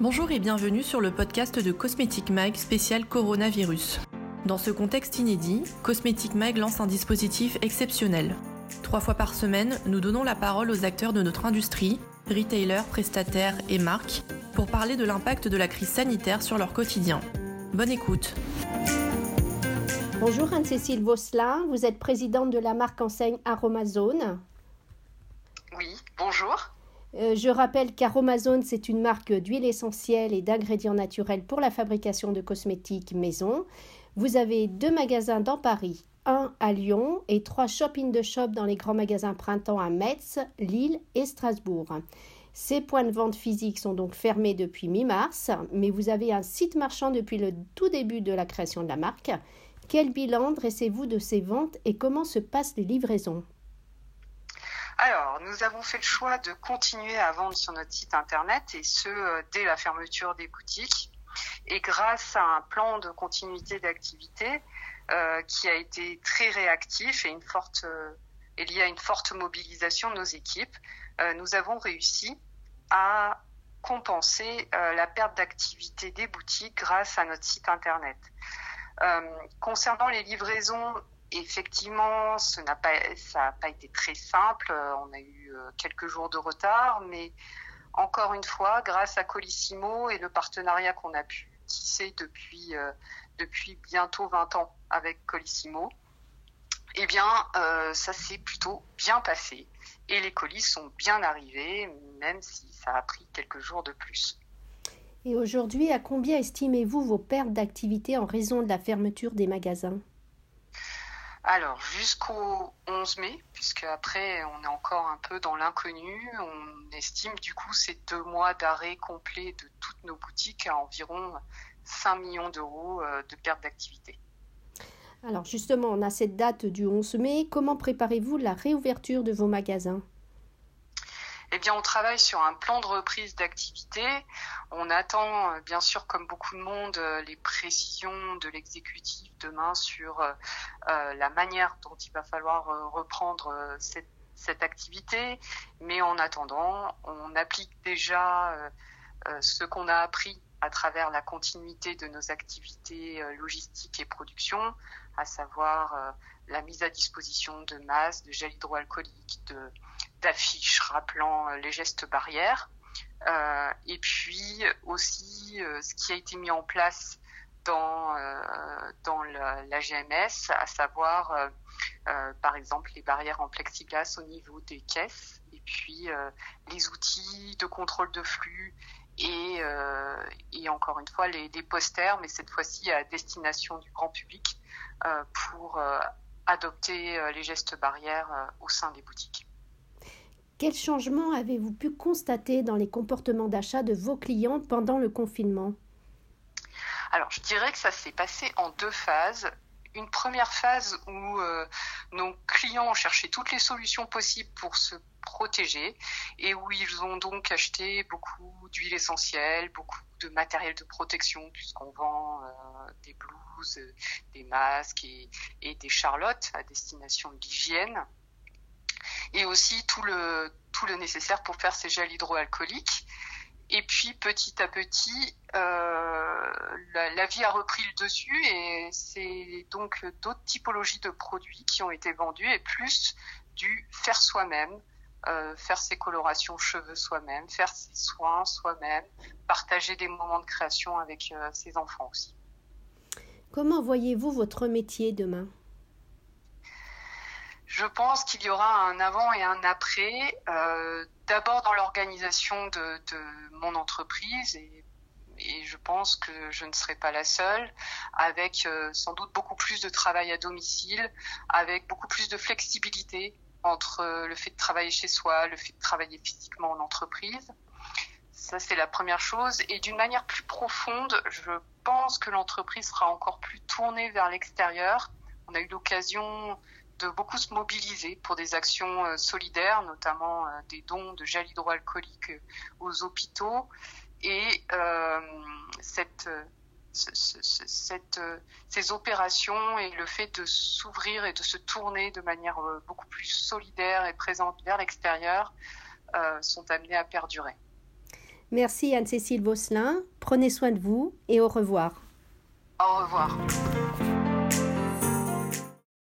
Bonjour et bienvenue sur le podcast de Cosmetic Mag spécial coronavirus. Dans ce contexte inédit, Cosmetic Mag lance un dispositif exceptionnel. Trois fois par semaine, nous donnons la parole aux acteurs de notre industrie, retailers, prestataires et marques, pour parler de l'impact de la crise sanitaire sur leur quotidien. Bonne écoute. Bonjour Anne-Cécile Vosselin, vous êtes présidente de la marque enseigne Aromazone. Oui, bonjour. Euh, je rappelle qu'Aromazone, c'est une marque d'huile essentielle et d'ingrédients naturels pour la fabrication de cosmétiques maison. Vous avez deux magasins dans Paris, un à Lyon et trois shopping de shop dans les grands magasins printemps à Metz, Lille et Strasbourg. Ces points de vente physiques sont donc fermés depuis mi-mars, mais vous avez un site marchand depuis le tout début de la création de la marque. Quel bilan dressez-vous de ces ventes et comment se passent les livraisons? Alors, nous avons fait le choix de continuer à vendre sur notre site internet et ce, euh, dès la fermeture des boutiques. Et grâce à un plan de continuité d'activité euh, qui a été très réactif et une forte, euh, et lié à une forte mobilisation de nos équipes, nous avons réussi à compenser la perte d'activité des boutiques grâce à notre site internet. concernant les livraisons Effectivement, ça n'a pas été très simple. On a eu euh, quelques jours de retard, mais encore une fois, grâce à Colissimo et le partenariat qu'on a pu tisser depuis, euh, bientôt 20 ans avec Colissimo, eh bien, euh, ça s'est plutôt bien passé. Et les colis sont bien arrivés, même si ça a pris quelques jours de plus. Et aujourd'hui, à combien estimez-vous vos pertes d'activité en raison de la fermeture des magasins? Alors, jusqu'au 11 mai, puisque après on est encore un peu dans l'inconnu, on estime du coup ces deux mois d'arrêt complet de toutes nos boutiques à environ 5 millions d'euros euh, de perte d'activité. Alors justement, on a cette date du 11 mai. Comment préparez-vous la réouverture de vos magasins? Eh bien, on travaille sur un plan de reprise d'activité. On attend, euh, bien sûr, comme beaucoup de monde, euh, les précisions de l'exécutif demain sur euh, la manière dont il va falloir reprendre cette, activité. Mais en attendant, on applique déjà ce qu'on a appris à travers la continuité de nos activités logistiques et production, à savoir la mise à disposition de masses, de gel hydroalcoolique, de d'affiches rappelant euh, les gestes barrières. Euh, et puis aussi euh, ce qui a été mis en place dans dans la, GMS, à savoir par exemple les barrières en plexiglas au niveau des caisses, et puis les outils de contrôle de flux et, et encore une fois les, les posters, mais cette fois-ci à destination du grand public pour adopter les gestes barrières au sein des boutiques. Quel changement avez-vous pu constater dans les comportements d'achat de vos clients pendant le confinement? Alors, je dirais que ça s'est passé en deux phases. Une première phase où euh, nos clients ont cherché toutes les solutions possibles pour se protéger et où ils ont donc acheté beaucoup d'huile essentielle, beaucoup de matériel de protection puisqu'on vend euh, des blouses, des masques et, et des charlottes à destination de l'hygiène et aussi tout le, nécessaire pour faire ces gels hydroalcooliques. Et puis petit à petit, euh, la, vie a repris le dessus et c'est donc d'autres typologies de produits qui ont été vendus et plus du faire soi-même, euh, faire ses colorations cheveux soi-même, faire ses soins soi-même, partager des moments de création avec euh, ses enfants aussi. Comment voyez-vous votre métier demain? Je pense qu'il y aura un avant et un après. Euh, D'abord dans l'organisation de, de, mon entreprise et, et, je pense que je ne serai pas la seule, avec euh, sans doute beaucoup plus de travail à domicile, avec beaucoup plus de flexibilité entre euh, le fait de travailler chez soi, le fait de travailler physiquement en entreprise. Ça, c'est la première chose. Et d'une manière plus profonde, je pense que l'entreprise sera encore plus tournée vers l'extérieur. On a eu l'occasion de beaucoup se mobiliser pour des actions euh, solidaires, notamment euh, des dons de gel hydroalcoolique euh, aux hôpitaux. Et cette, cette, ces opérations et le fait de s'ouvrir et de se tourner de manière beaucoup plus solidaire et présente vers l'extérieur sont amenés à perdurer. Merci Anne-Cécile Vosselin. Prenez soin de vous et au revoir. Au revoir.